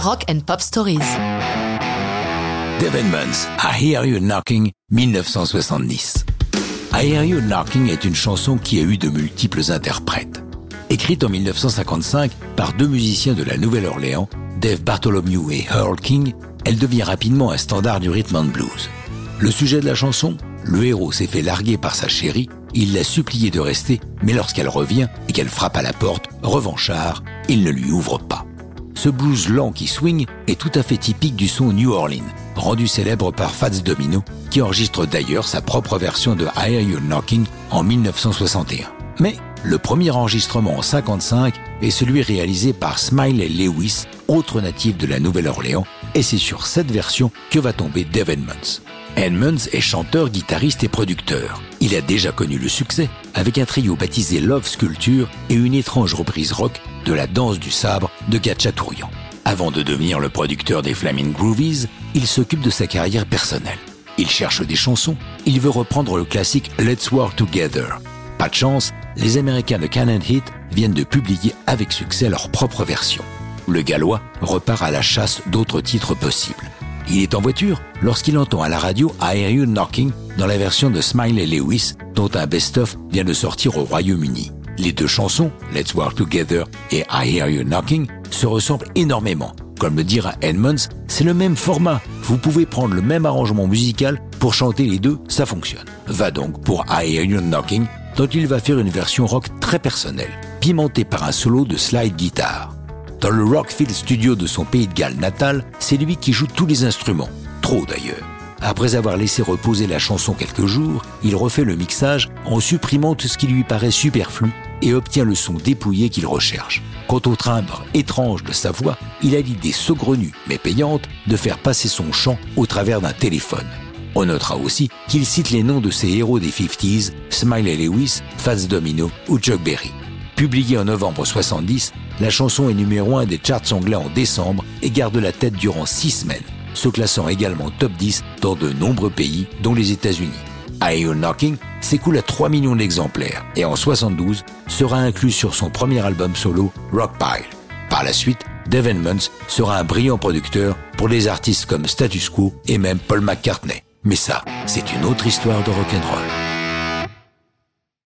Rock and Pop Stories. Dave Edmonds, I Hear You Knocking, 1970. I Hear You Knocking est une chanson qui a eu de multiples interprètes. Écrite en 1955 par deux musiciens de la Nouvelle-Orléans, Dave Bartholomew et Earl King, elle devient rapidement un standard du rhythm and blues. Le sujet de la chanson? Le héros s'est fait larguer par sa chérie, il l'a supplié de rester, mais lorsqu'elle revient et qu'elle frappe à la porte, revanchard, il ne lui ouvre pas. Ce blues lent qui swing est tout à fait typique du son New Orleans, rendu célèbre par Fats Domino, qui enregistre d'ailleurs sa propre version de I Hear You Knocking en 1961. Mais le premier enregistrement en 55 est celui réalisé par Smiley Lewis, autre natif de la Nouvelle-Orléans, et c'est sur cette version que va tomber Dave Edmonds. Edmonds est chanteur, guitariste et producteur. Il a déjà connu le succès avec un trio baptisé Love Sculpture et une étrange reprise rock de la danse du sabre de Gatchatourian. Avant de devenir le producteur des Flaming Groovies, il s'occupe de sa carrière personnelle. Il cherche des chansons, il veut reprendre le classique Let's Work Together. Pas de chance, les Américains de Canon Hit viennent de publier avec succès leur propre version. Le Gallois repart à la chasse d'autres titres possibles. Il est en voiture lorsqu'il entend à la radio I Hear You Knocking dans la version de Smiley Lewis dont un best-of vient de sortir au Royaume-Uni. Les deux chansons, Let's Work Together et I Hear You Knocking, se ressemblent énormément. Comme le dira Edmonds, c'est le même format. Vous pouvez prendre le même arrangement musical pour chanter les deux, ça fonctionne. Va donc pour I Hear You Knocking, dont il va faire une version rock très personnelle, pimentée par un solo de slide guitare. Dans le Rockfield Studio de son pays de Galles natal, c'est lui qui joue tous les instruments. Trop d'ailleurs. Après avoir laissé reposer la chanson quelques jours, il refait le mixage en supprimant tout ce qui lui paraît superflu et obtient le son dépouillé qu'il recherche. Quant au timbre étrange de sa voix, il a l'idée saugrenue mais payante de faire passer son chant au travers d'un téléphone. On notera aussi qu'il cite les noms de ses héros des 50s, Smiley Lewis, Fats Domino ou Chuck Berry. Publié en novembre 70, la chanson est numéro 1 des charts anglais en décembre et garde la tête durant 6 semaines, se classant également top 10 dans de nombreux pays, dont les États-Unis. I Knocking s'écoule à 3 millions d'exemplaires et en 72 sera inclus sur son premier album solo Rockpile. Par la suite, Dave Edmonds sera un brillant producteur pour des artistes comme Status Quo et même Paul McCartney. Mais ça, c'est une autre histoire de rock'n'roll.